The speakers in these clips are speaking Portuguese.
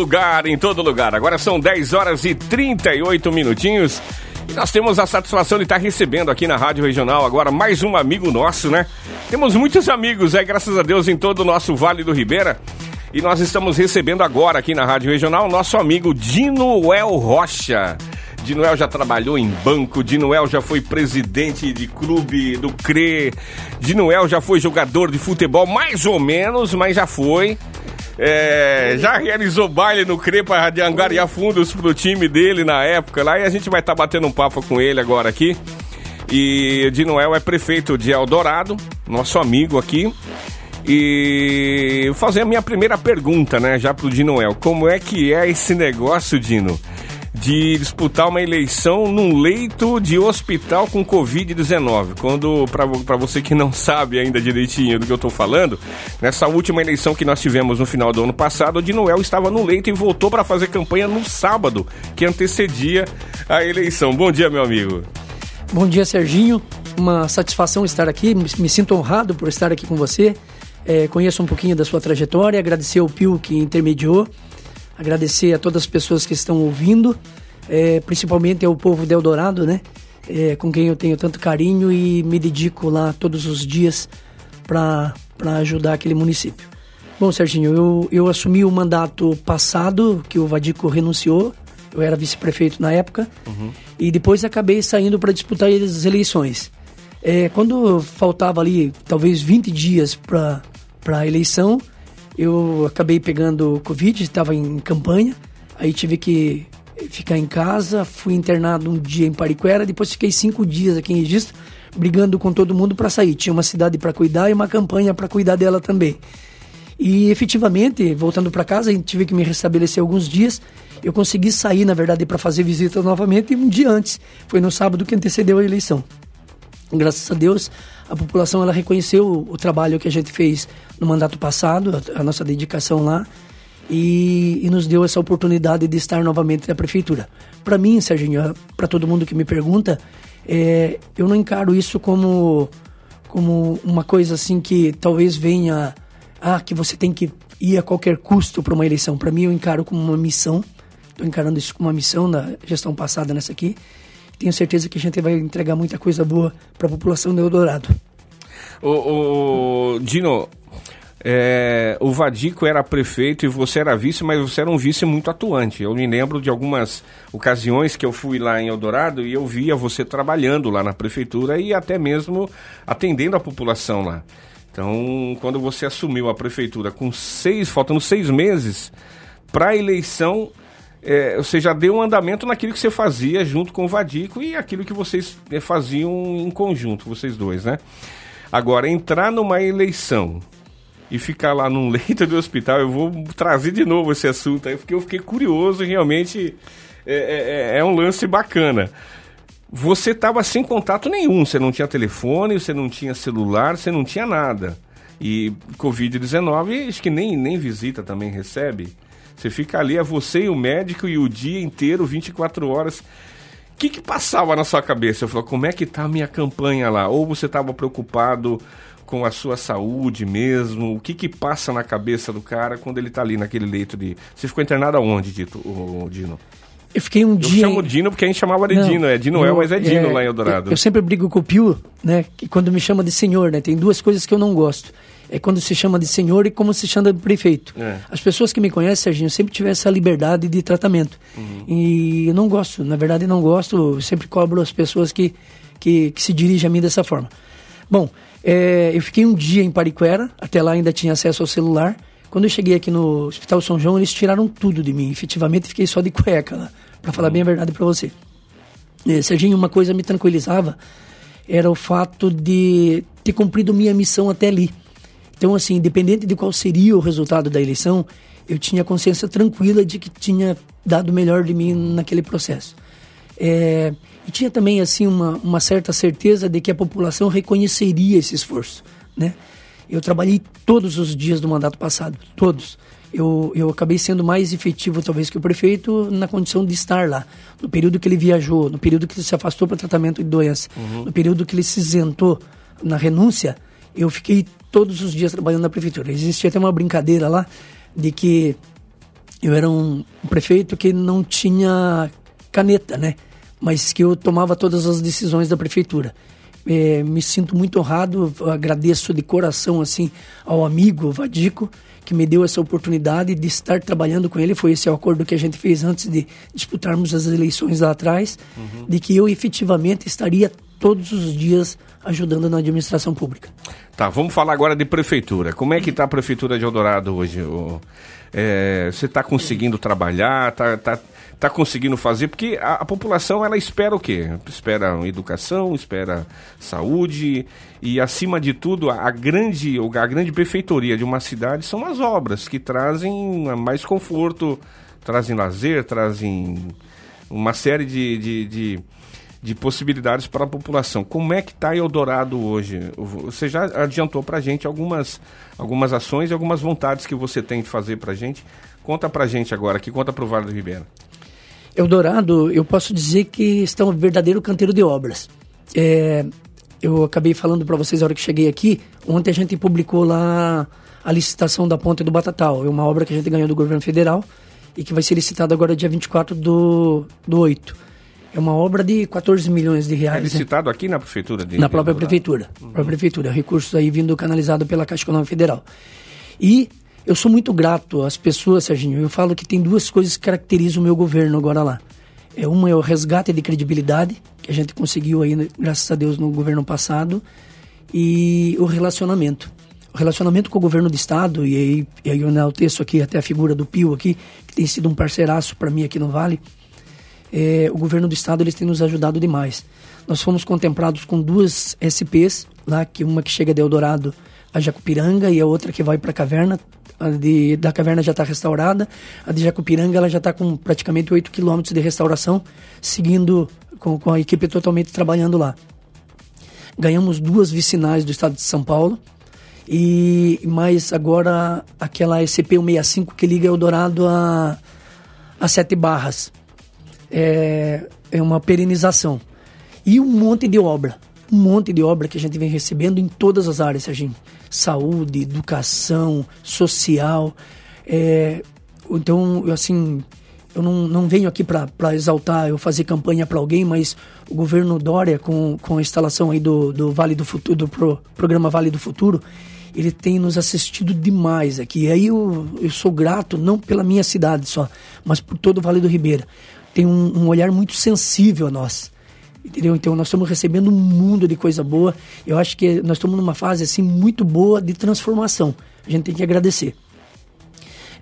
lugar em todo lugar. Agora são 10 horas e 38 minutinhos. E nós temos a satisfação de estar recebendo aqui na Rádio Regional agora mais um amigo nosso, né? Temos muitos amigos, é, graças a Deus, em todo o nosso Vale do Ribeira. E nós estamos recebendo agora aqui na Rádio Regional nosso amigo Dinoel Rocha. Dinoel já trabalhou em banco, Dinoel já foi presidente de clube do CRE, Dinoel já foi jogador de futebol, mais ou menos, mas já foi. É, já realizou baile no Crepa de angariar fundos pro time dele na época lá e a gente vai estar tá batendo um papo com ele agora aqui. E o Dinoel é prefeito de Eldorado, nosso amigo aqui. E fazer a minha primeira pergunta, né, já pro Dinoel. Como é que é esse negócio, Dino? De disputar uma eleição num leito de hospital com Covid-19. Quando, para você que não sabe ainda direitinho do que eu estou falando, nessa última eleição que nós tivemos no final do ano passado, o Dinoel estava no leito e voltou para fazer campanha no sábado, que antecedia a eleição. Bom dia, meu amigo. Bom dia, Serginho. Uma satisfação estar aqui. Me sinto honrado por estar aqui com você. É, conheço um pouquinho da sua trajetória, agradecer ao Pio que intermediou agradecer a todas as pessoas que estão ouvindo, é, principalmente ao povo de Eldorado, né? É, com quem eu tenho tanto carinho e me dedico lá todos os dias para ajudar aquele município. Bom, Serginho, eu, eu assumi o mandato passado, que o Vadico renunciou, eu era vice-prefeito na época, uhum. e depois acabei saindo para disputar as eleições. É, quando faltava ali talvez 20 dias para a eleição, eu acabei pegando Covid, estava em campanha, aí tive que ficar em casa, fui internado um dia em Pariquera, depois fiquei cinco dias aqui em Registro, brigando com todo mundo para sair. Tinha uma cidade para cuidar e uma campanha para cuidar dela também. E efetivamente, voltando para casa, tive que me restabelecer alguns dias. Eu consegui sair, na verdade, para fazer visita novamente um dia antes. Foi no sábado que antecedeu a eleição. Graças a Deus, a população ela reconheceu o, trabalho que a gente fez no mandato passado, a, nossa dedicação lá, e, e, nos deu essa oportunidade de estar novamente na prefeitura. Para mim, Serginho, para todo mundo que me pergunta, é, eu não encaro isso como, como uma coisa assim que talvez venha, ah, que você tem que ir a qualquer custo para uma eleição. Para mim, eu encaro como uma missão. Estou encarando isso como uma missão da gestão passada nessa aqui tenho certeza que a gente vai entregar muita coisa boa para a população do Eldorado. O, o Dino, é, o Vadico era prefeito e você era vice, mas você era um vice muito atuante. Eu me lembro de algumas ocasiões que eu fui lá em Eldorado e eu via você trabalhando lá na prefeitura e até mesmo atendendo a população lá. Então, quando você assumiu a prefeitura com seis, faltando seis meses para a eleição, é, você já deu um andamento naquilo que você fazia junto com o Vadico e aquilo que vocês é, faziam em conjunto, vocês dois, né? Agora, entrar numa eleição e ficar lá num leito de hospital, eu vou trazer de novo esse assunto aí, porque eu fiquei curioso e realmente é, é, é, é um lance bacana. Você estava sem contato nenhum, você não tinha telefone, você não tinha celular, você não tinha nada. E Covid-19, acho que nem, nem visita também recebe. Você fica ali, é você e o médico e o dia inteiro, 24 horas. O que, que passava na sua cabeça? Eu falei, como é que tá a minha campanha lá? Ou você estava preocupado com a sua saúde mesmo? O que que passa na cabeça do cara quando ele tá ali naquele leito de... Você ficou internado aonde, Dito, o Dino? Eu fiquei um eu dia. Eu chamo Dino porque a gente chamava de Não, Dino, é Dino eu, mas é Dino é, lá em Eldorado. Eu, eu, sempre brigo com o Pio, né? Que quando me chama de senhor, né? Tem duas coisas que eu não gosto é quando se chama de senhor e como se chama de prefeito. É. As pessoas que me conhecem, Serginho, sempre tiveram essa liberdade de tratamento. Uhum. E eu não gosto, na verdade não gosto, eu sempre cobro as pessoas que, que, que se dirigem a mim dessa forma. Bom, é, eu fiquei um dia em Pariquera, até lá ainda tinha acesso ao celular. Quando eu cheguei aqui no Hospital São João, eles tiraram tudo de mim. Efetivamente, fiquei só de cueca lá, para falar uhum. bem a verdade para você. É, Serginho, uma coisa me tranquilizava era o fato de ter cumprido minha missão até ali. Então, assim, independente de qual seria o resultado da eleição, eu tinha consciência tranquila de que tinha dado o melhor de mim naquele processo. É, e tinha também, assim, uma, uma certa certeza de que a população reconheceria esse esforço, né? Eu trabalhei todos os dias do mandato passado, todos. Eu, eu acabei sendo mais efetivo, talvez, que o prefeito na condição de estar lá. No período que ele viajou, no período que ele se afastou para tratamento de doença, uhum. no período que ele se isentou na renúncia, eu fiquei todos os dias trabalhando na prefeitura. Existia até uma brincadeira lá de que eu era um, um prefeito que não tinha caneta, né? Mas que eu tomava todas as decisões da prefeitura. É, me sinto muito honrado, agradeço de coração assim ao amigo Vadico que me deu essa oportunidade de estar trabalhando com ele. Foi esse o acordo que a gente fez antes de disputarmos as eleições lá atrás, uhum. de que eu efetivamente estaria todos os dias ajudando na administração pública. Tá, vamos falar agora de prefeitura. Como é que está a prefeitura de Eldorado hoje? É, você está conseguindo trabalhar? Está tá, tá conseguindo fazer? Porque a, a, população ela espera o quê? Espera educação, espera saúde e acima de tudo a, a grande a grande prefeitoria de uma cidade são as obras que trazem mais conforto, trazem lazer, trazem uma série de, de, de de possibilidades para a população. Como é que está Eldorado hoje? Você já adiantou para a gente algumas, algumas ações e algumas vontades que você tem de fazer para a gente. Conta para a gente agora, aqui conta para o Vale do Ribeira. Eldorado, eu posso dizer que está um verdadeiro canteiro de obras. É, eu acabei falando para vocês na hora que cheguei aqui, ontem a gente publicou lá a licitação da Ponte do Batatal. É uma obra que a gente ganhou do governo federal e que vai ser licitada agora dia 24 do, do 8 é uma obra de 14 milhões de reais. É né? licitado né? aqui na prefeitura? De, na própria prefeitura. Uhum. Própria prefeitura. Recursos aí vindo canalizado pela Caixa Econômica Federal. E eu sou muito grato às pessoas, Serginho. Eu falo que tem duas coisas que caracterizam o meu governo agora lá. É, uma é o resgate de credibilidade, que a gente conseguiu aí, graças a Deus, no governo passado, e o relacionamento. O relacionamento com o governo do estado, e aí, e aí eu enalteço aqui até a figura do Pio aqui, que tem sido um parceiraço para mim aqui no Vale, é, o governo do estado eles têm nos ajudado demais. Nós fomos contemplados com duas SPs lá, que uma que chega de Eldorado a Jacupiranga e a outra que vai para a caverna. A de, da caverna já está restaurada, a de Jacupiranga ela já está com praticamente 8 quilômetros de restauração, seguindo com, com a equipe totalmente trabalhando lá. Ganhamos duas vicinais do estado de São Paulo, e mais agora aquela SC-165 que liga Eldorado a, a Sete Barras é, é uma perenização. E um monte de obra. Um monte de obra que a gente vem recebendo em todas as áreas, Serginho. Saúde, educação, social. É, então, assim, eu não, não venho aqui para exaltar, eu fazer campanha para alguém, mas o governo Dória, com, com a instalação aí do, do Vale do Futuro, do pro, programa Vale do Futuro, ele tem nos assistido demais aqui. E aí eu, eu sou grato, não pela minha cidade só, mas por todo o Vale do Ribeira tem um, um olhar muito sensível a nós. Entendeu? Então nós estamos recebendo um mundo de coisa boa. Eu acho que nós estamos numa fase assim muito boa de transformação. A gente tem que agradecer.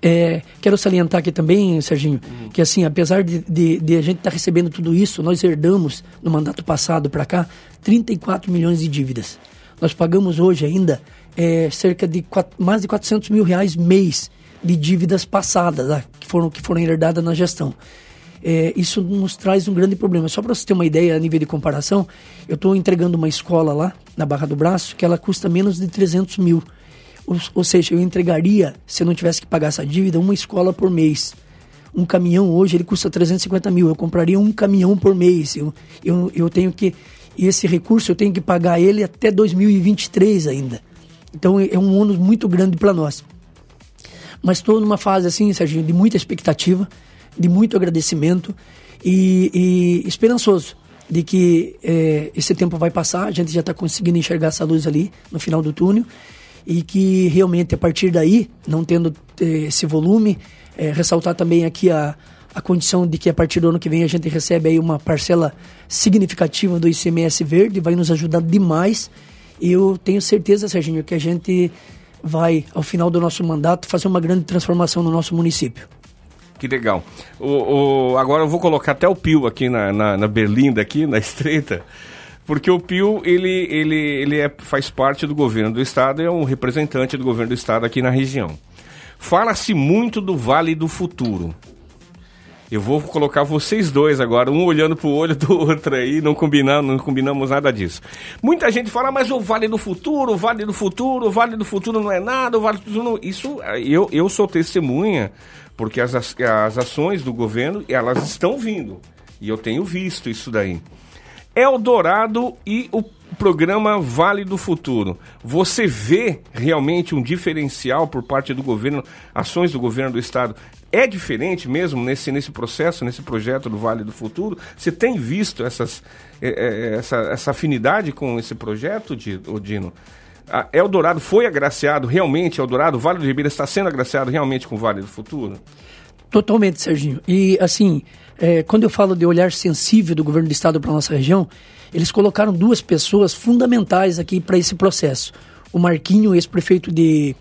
É, quero salientar aqui também, Serginho, uhum. que assim, apesar de, de, de a gente estar tá recebendo tudo isso, nós herdamos no mandato passado para cá 34 milhões de dívidas. Nós pagamos hoje ainda é, cerca de quatro, mais de 400 mil reais mês de dívidas passadas, tá? que, foram, que foram herdadas na gestão é, isso nos traz um grande problema. Só para você ter uma ideia a nível de comparação, eu estou entregando uma escola lá, na Barra do Braço, que ela custa menos de 300 mil. Ou, ou, seja, eu entregaria, se eu não tivesse que pagar essa dívida, uma escola por mês. Um caminhão hoje, ele custa 350 mil. Eu compraria um caminhão por mês. Eu, eu, eu tenho que... Esse recurso eu tenho que pagar ele até 2023 ainda. Então é um ônus muito grande para nós. Mas estou numa fase assim, Serginho, de muita expectativa de muito agradecimento e, e esperançoso de que é, esse tempo vai passar, a gente já está conseguindo enxergar essa luz ali no final do túnel e que realmente a partir daí, não tendo é, esse volume, é, ressaltar também aqui a, a condição de que a partir do ano que vem a gente recebe aí uma parcela significativa do ICMS verde, vai nos ajudar demais. E eu tenho certeza, Serginho, que a gente vai, ao final do nosso mandato, fazer uma grande transformação no nosso município. Que legal. O, o, agora eu vou colocar até o Pio aqui na, na, na Berlinda, aqui na estreita, porque o Pio ele, ele, ele é, faz parte do governo do estado, é um representante do governo do estado aqui na região. Fala-se muito do Vale do Futuro. Eu vou colocar vocês dois agora, um olhando pro olho do outro aí, não combinamos, não combinamos nada disso. Muita gente fala, mas o Vale do Futuro, o Vale do Futuro, o Vale do Futuro não é nada, o Vale do Futuro não... Isso, eu, eu sou testemunha porque as, as ações do governo, elas estão vindo. E eu tenho visto isso daí. Eldorado e o programa Vale do Futuro. Você vê realmente um diferencial por parte do governo, ações do governo do estado? É diferente mesmo nesse, nesse processo, nesse projeto do Vale do Futuro? Você tem visto essas, é, essa, essa afinidade com esse projeto, Dino? A Eldorado foi agraciado realmente, Eldorado, o Vale do Ribeira está sendo agraciado realmente com o Vale do Futuro? Totalmente, Serginho. E assim, é, quando eu falo de olhar sensível do governo do estado para nossa região, eles colocaram duas pessoas fundamentais aqui para esse processo. O Marquinho, ex-prefeito de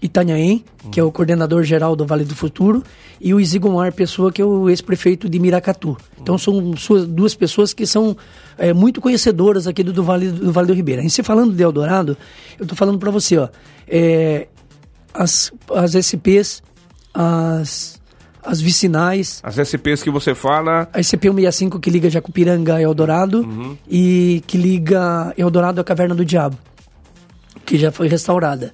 Itanhaém, uhum. que é o coordenador geral do Vale do Futuro, e o Isigomar Pessoa, que é o ex-prefeito de Miracatu. Uhum. Então são suas, duas pessoas que são é, muito conhecedoras aqui do, do, vale, do Vale do Ribeira. E se falando de Eldorado, eu estou falando para você, ó, é, as, as SPs, as as vicinais. As SPs que você fala. A SCP-165 que liga Jacupiranga a Eldorado uhum. e que liga Eldorado à Caverna do Diabo, que já foi restaurada.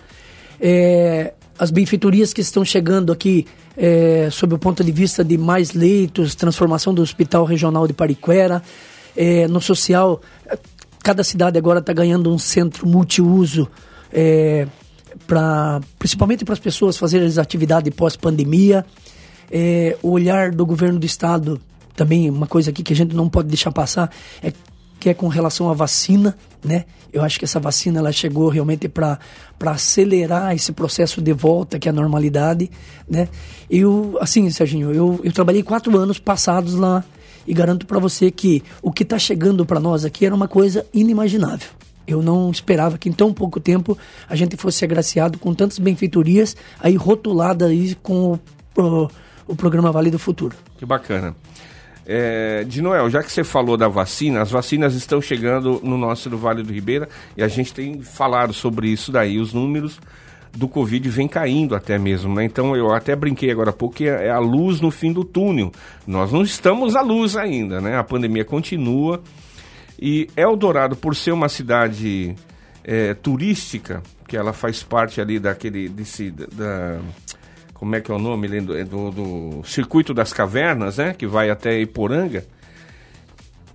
É, as benfeitorias que estão chegando aqui é, sob o ponto de vista de mais leitos, transformação do Hospital Regional de Pariquera, é, no social, cada cidade agora está ganhando um centro multiuso, é, pra, principalmente para as pessoas fazerem as atividades pós-pandemia. É, o olhar do governo do estado, também uma coisa aqui que a gente não pode deixar passar, é que é com relação à vacina, né? Eu acho que essa vacina ela chegou realmente para acelerar esse processo de volta que é a normalidade, né? Eu, assim, Serginho, eu, eu trabalhei quatro anos passados lá e garanto para você que o que está chegando para nós aqui era uma coisa inimaginável. Eu não esperava que em tão pouco tempo a gente fosse agraciado com tantas benfeitorias aí rotulada aí com o, o programa Vale do Futuro. Que bacana. É, de Noel, já que você falou da vacina, as vacinas estão chegando no nosso do Vale do Ribeira e a gente tem falado sobre isso daí, os números do Covid vem caindo até mesmo, né? Então eu até brinquei agora há pouco que é a luz no fim do túnel. Nós não estamos à luz ainda, né? A pandemia continua e Eldorado, por ser uma cidade é, turística, que ela faz parte ali daquele desse, da, como é que é o nome do, do, do Circuito das Cavernas, né? Que vai até Iporanga.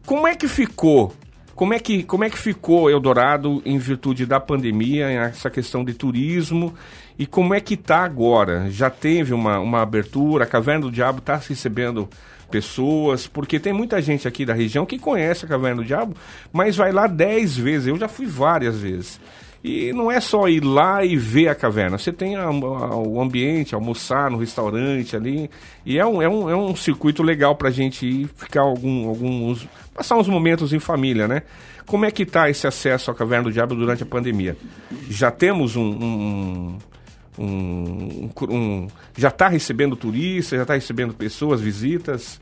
Como é que ficou? Como é que, como é que ficou Eldorado em virtude da pandemia, essa questão de turismo? E como é que está agora? Já teve uma, uma abertura? A Caverna do Diabo está recebendo pessoas? Porque tem muita gente aqui da região que conhece a Caverna do Diabo, mas vai lá dez vezes. Eu já fui várias vezes. E não é só ir lá e ver a caverna, você tem a, a, o ambiente, almoçar no restaurante ali, e é um, é um, é um circuito legal para a gente ir, ficar algum, alguns, passar uns momentos em família, né? Como é que está esse acesso à Caverna do Diabo durante a pandemia? Já temos um, um um, um, já está recebendo turistas, já está recebendo pessoas, visitas?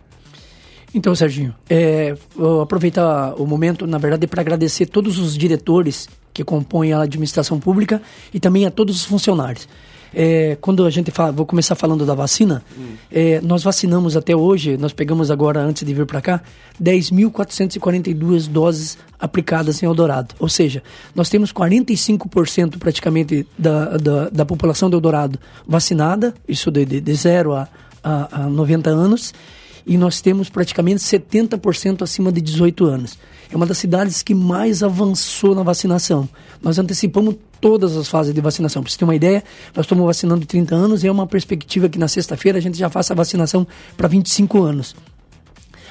Então, Serginho, é, vou aproveitar o momento, na verdade, para agradecer todos os diretores que compõem a administração pública e também a todos os funcionários. É, quando a gente fala, vou começar falando da vacina, hum. é, nós vacinamos até hoje, nós pegamos agora, antes de vir para cá, 10.442 doses aplicadas em Eldorado. Ou seja, nós temos 45% praticamente da, da, da, população de Eldorado vacinada, isso de, de, de 0 a, a, a 90 anos, e nós temos praticamente 70% acima de 18 anos. É uma das cidades que mais avançou na vacinação. Nós antecipamos todas as fases de vacinação. Para você ter uma ideia, nós estamos vacinando 30 anos e é uma perspectiva que na sexta-feira a gente já faça a vacinação para 25 anos.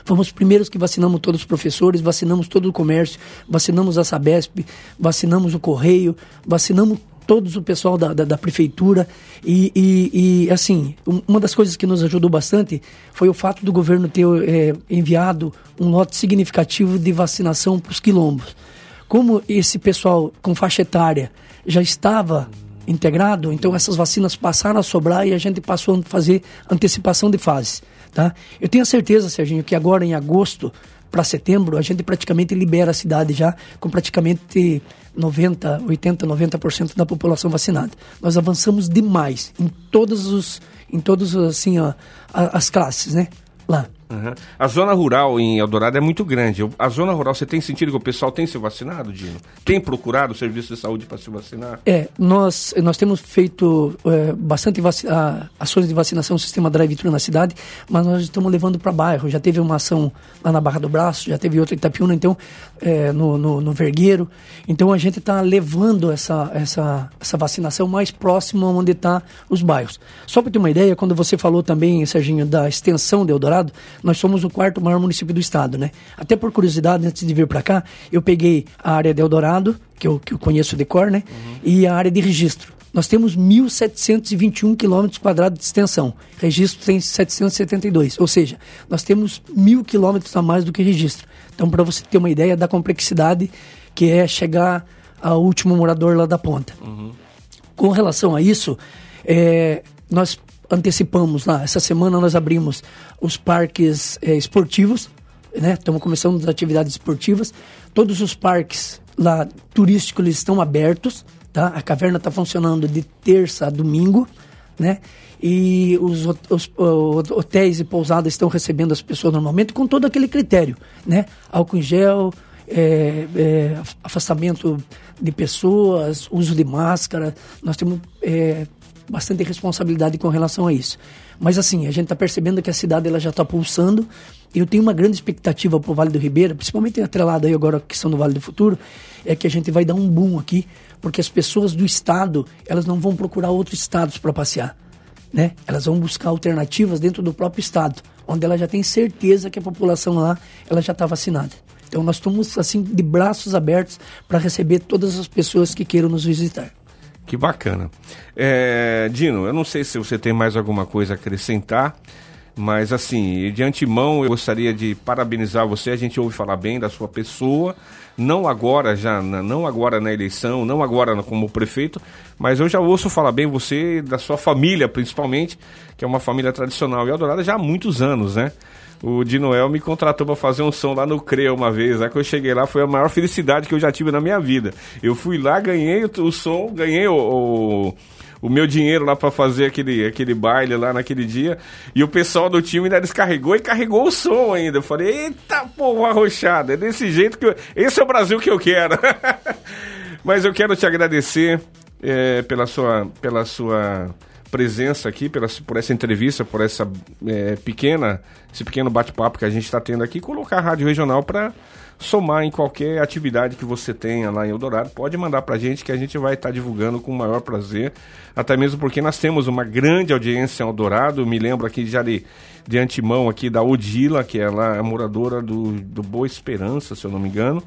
Fomos os primeiros que vacinamos todos os professores, vacinamos todo o comércio, vacinamos a Sabesp, vacinamos o Correio, vacinamos todos o pessoal da, da, da prefeitura. E, e, e, assim, uma das coisas que nos ajudou bastante foi o fato do governo ter é, enviado um lote significativo de vacinação para os quilombos. Como esse pessoal com faixa etária já estava integrado, então essas vacinas passaram a sobrar e a gente passou a fazer antecipação de fases. Tá? Eu tenho a certeza, Serginho, que agora em agosto para setembro, a gente praticamente libera a cidade já com praticamente 90, 80, 90% da população vacinada. Nós avançamos demais em todos os em todos assim, ó, as classes, né? Lá. Uhum. A zona rural em Eldorado é muito grande. A zona rural, você tem sentido que o pessoal tem se vacinado, Dino? Tem procurado o serviço de saúde para se vacinar? É, nós, nós temos feito é, bastante ações de vacinação, sistema drive-thru na cidade, mas nós estamos levando para bairro. Já teve uma ação lá na Barra do Braço, já teve outra em Itapiúna, então, é, no, no, no, Vergueiro. Então a gente está levando essa, essa, essa vacinação mais próximo onde estão tá os bairros. Só para ter uma ideia, quando você falou também, Serginho, da extensão de Eldorado, nós somos o quarto maior município do estado, né? Até por curiosidade, antes de vir para cá, eu peguei a área de Eldorado, que eu, que eu conheço de cor, né? Uhum. E a área de registro. Nós temos 1.721 quilômetros quadrados de extensão. Registro tem 772. Ou seja, nós temos mil quilômetros a mais do que registro. Então, para você ter uma ideia da complexidade que é chegar ao último morador lá da ponta. Uhum. Com relação a isso, é, nós antecipamos lá. Essa semana nós abrimos os parques é, esportivos, né? Estamos começando as atividades esportivas. Todos os parques lá turísticos estão abertos, tá? A caverna está funcionando de terça a domingo, né? E os, os, os, hotéis e pousadas estão recebendo as pessoas normalmente com todo aquele critério, né? Álcool em gel, é, é, afastamento de pessoas, uso de máscara. Nós temos é, bastante responsabilidade com relação a isso. Mas assim, a gente está percebendo que a cidade ela já está pulsando. Eu tenho uma grande expectativa para o Vale do Ribeira, principalmente atrelado aí agora a questão do Vale do Futuro, é que a gente vai dar um boom aqui, porque as pessoas do estado elas não vão procurar outros estados para passear, né? Elas vão buscar alternativas dentro do próprio estado, onde ela já tem certeza que a população lá ela já está vacinada. Então nós estamos assim de braços abertos para receber todas as pessoas que queiram nos visitar. Que bacana. É, Dino, eu não sei se você tem mais alguma coisa a acrescentar, mas assim, de antemão eu gostaria de parabenizar você. A gente ouve falar bem da sua pessoa, não agora já, não agora na eleição, não agora como prefeito, mas eu já ouço falar bem você da sua família, principalmente, que é uma família tradicional e adorada já há muitos anos, né? O Di Noel me contratou para fazer um som lá no CREA uma vez. Aí que eu cheguei lá foi a maior felicidade que eu já tive na minha vida. Eu fui lá, ganhei o, o som, ganhei o, o, o, meu dinheiro lá para fazer aquele, aquele baile lá naquele dia. E o pessoal do time ainda descarregou e carregou o som ainda. Eu falei, eita porra arrochada, é desse jeito que eu... Esse é o Brasil que eu quero. Mas eu quero te agradecer é, pela sua... Pela sua presença aqui, pela, por essa entrevista, por essa é, pequena, esse pequeno bate-papo que a gente está tendo aqui, colocar a Rádio Regional para somar em qualquer atividade que você tenha lá em Eldorado. Pode mandar para a gente que a gente vai estar tá divulgando com o maior prazer, até mesmo porque nós temos uma grande audiência em Eldorado. Me lembro aqui já de, de antemão aqui da Odila, que ela é moradora do, do Boa Esperança, se eu não me engano.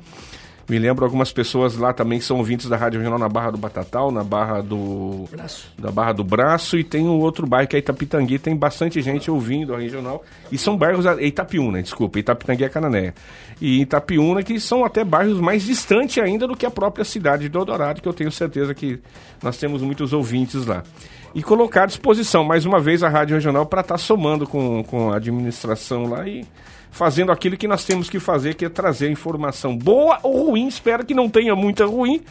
Me lembro algumas pessoas lá também que são ouvintes da Rádio Regional na Barra do Batatal, na Barra do Braço. Da Barra do Braço e tem um outro bairro que é Itapitangui, tem bastante gente ouvindo a regional. E são bairros Itapiúna, desculpa, Itapitangui é Cananéia. E Itapiúna que são até bairros mais distantes ainda do que a própria cidade de Eldorado, que eu tenho certeza que nós temos muitos ouvintes lá e colocar à disposição mais uma vez a Rádio Regional para estar tá somando com, com a administração lá e fazendo aquilo que nós temos que fazer, que é trazer informação boa ou ruim. Espero que não tenha muita ruim,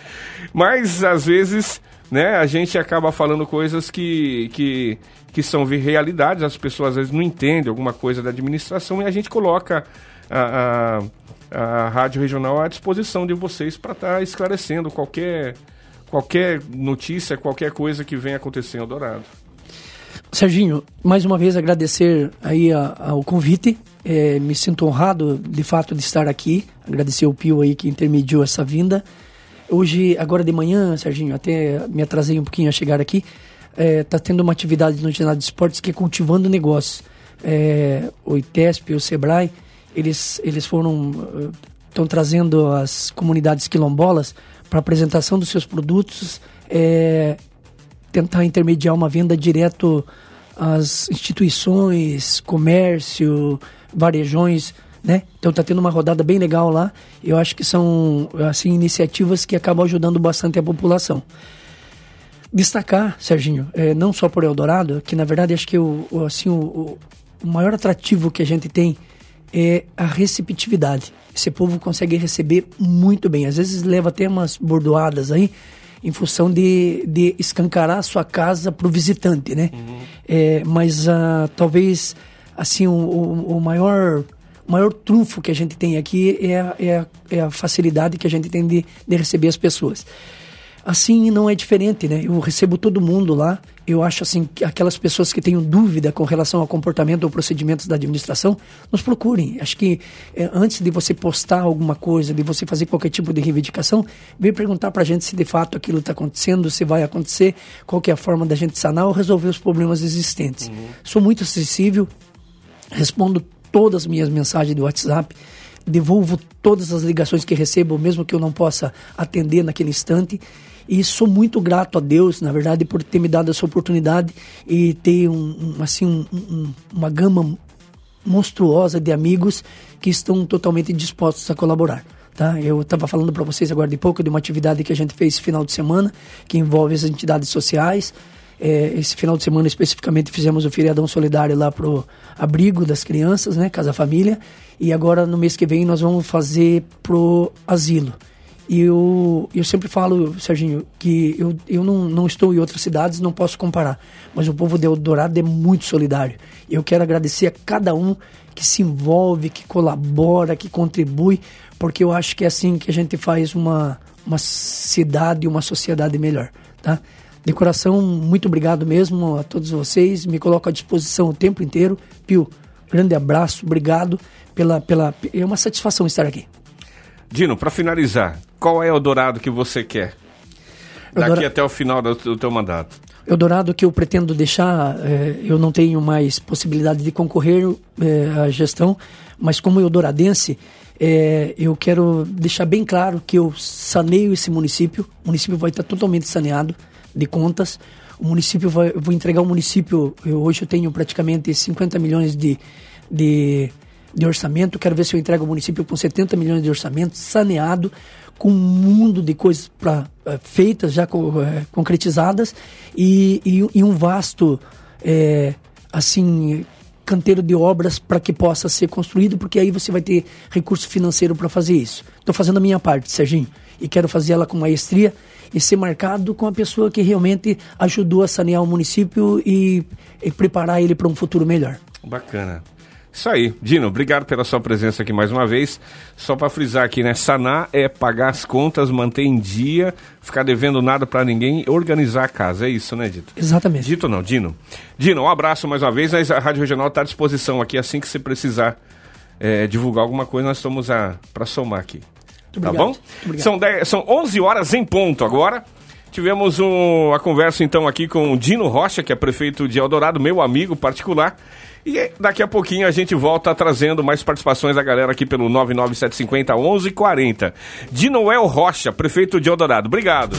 mas às vezes né, a gente acaba falando coisas que, que, que são realidades, as pessoas às vezes não entendem alguma coisa da administração e a gente coloca a, a, a rádio regional à disposição de vocês para estar tá esclarecendo qualquer, qualquer notícia, qualquer coisa que venha acontecer em Eldorado. Serginho, mais uma vez agradecer aí ao convite. É, me sinto honrado de fato de estar aqui. Agradecer o Pio aí que intermediou essa vinda. Hoje, agora de manhã, Serginho, até me atrasei um pouquinho a chegar aqui. Está é, tendo uma atividade no ginásio de esportes que é cultivando negócios. É, o ITESP, o SEBRAE, eles, eles foram estão trazendo as comunidades quilombolas para apresentação dos seus produtos é, tentar intermediar uma venda direto às instituições, comércio, varejões, né? Então tá tendo uma rodada bem legal lá. Eu acho que são assim iniciativas que acabam ajudando bastante a população. Destacar, Serginho, é, não só por Eldorado, que na verdade acho que o, o assim o, o maior atrativo que a gente tem é a receptividade. Esse povo consegue receber muito bem. Às vezes leva até umas bordoadas aí, em função de, de escancarar a sua casa para o visitante, né? Uhum. É, mas uh, talvez assim, o, o, o maior o maior trunfo que a gente tem aqui é a, é a, é a facilidade que a gente tem de, de receber as pessoas. Assim não é diferente, né? Eu recebo todo mundo lá. Eu acho assim que aquelas pessoas que tenham dúvida com relação ao comportamento ou procedimentos da administração, nos procurem. Acho que é, antes de você postar alguma coisa, de você fazer qualquer tipo de reivindicação, vem perguntar para a gente se de fato aquilo está acontecendo, se vai acontecer, qual é a forma da gente sanar ou resolver os problemas existentes. Uhum. Sou muito acessível, respondo todas as minhas mensagens do WhatsApp, devolvo todas as ligações que recebo, mesmo que eu não possa atender naquele instante. E sou muito grato a Deus, na verdade, por ter me dado essa oportunidade e ter um, um assim um, um, uma gama monstruosa de amigos que estão totalmente dispostos a colaborar. Tá? Eu estava falando para vocês agora de pouco de uma atividade que a gente fez final de semana, que envolve as entidades sociais, é, esse final de semana especificamente fizemos o feriadão solidário lá pro abrigo das crianças, né, Casa Família, e agora no mês que vem nós vamos fazer pro asilo. E eu, eu sempre falo, Serginho, que eu, eu não, não estou em outras cidades, não posso comparar. Mas o povo de Eldorado é muito solidário. Eu quero agradecer a cada um que se envolve, que colabora, que contribui, porque eu acho que é assim que a gente faz uma, uma cidade e uma sociedade melhor, tá? De coração, muito obrigado mesmo a todos vocês. Me coloco à disposição o tempo inteiro. Pio, grande abraço, obrigado pela. pela é uma satisfação estar aqui. Dino, para finalizar, qual é o Dourado que você quer? Daqui até o final do, do teu mandato. Eldorado que eu pretendo deixar, é, eu não tenho mais possibilidade de concorrer é, à gestão, mas como eudoradense, é, eu quero deixar bem claro que eu saneio esse município, o município vai estar totalmente saneado, de contas. O município vai, eu vou entregar o município, eu, hoje eu tenho praticamente 50 milhões de, de, de orçamento, quero ver se eu entrego o município com 70 milhões de orçamento, saneado, com um mundo de coisas pra, uh, feitas, já co, uh, concretizadas, e, e, e, um vasto, é, assim, canteiro de obras para que possa ser construído, porque aí você vai ter recurso financeiro para fazer isso. Estou fazendo a minha parte, Serginho, e quero fazer ela com maestria e ser marcado com a pessoa que realmente ajudou a sanear o município e, e preparar ele para um futuro melhor. Bacana. Isso aí. Dino, obrigado pela sua presença aqui mais uma vez. Só para frisar aqui, né? Sanar é pagar as contas, manter em dia, ficar devendo nada para ninguém, organizar a casa. É isso, né, Dito? Exatamente. Dito não, Dino. Dino, um abraço mais uma vez. A Rádio Regional está à disposição aqui assim que você precisar é, divulgar alguma coisa, nós estamos para somar aqui tá bom? São, 10, são 11 horas em ponto agora. Tivemos um, a conversa então aqui com o Dino Rocha, que é prefeito de Eldorado, meu amigo particular. E daqui a pouquinho a gente volta trazendo mais participações da galera aqui pelo 99750 1140. Dinoel Rocha, prefeito de Eldorado. Obrigado.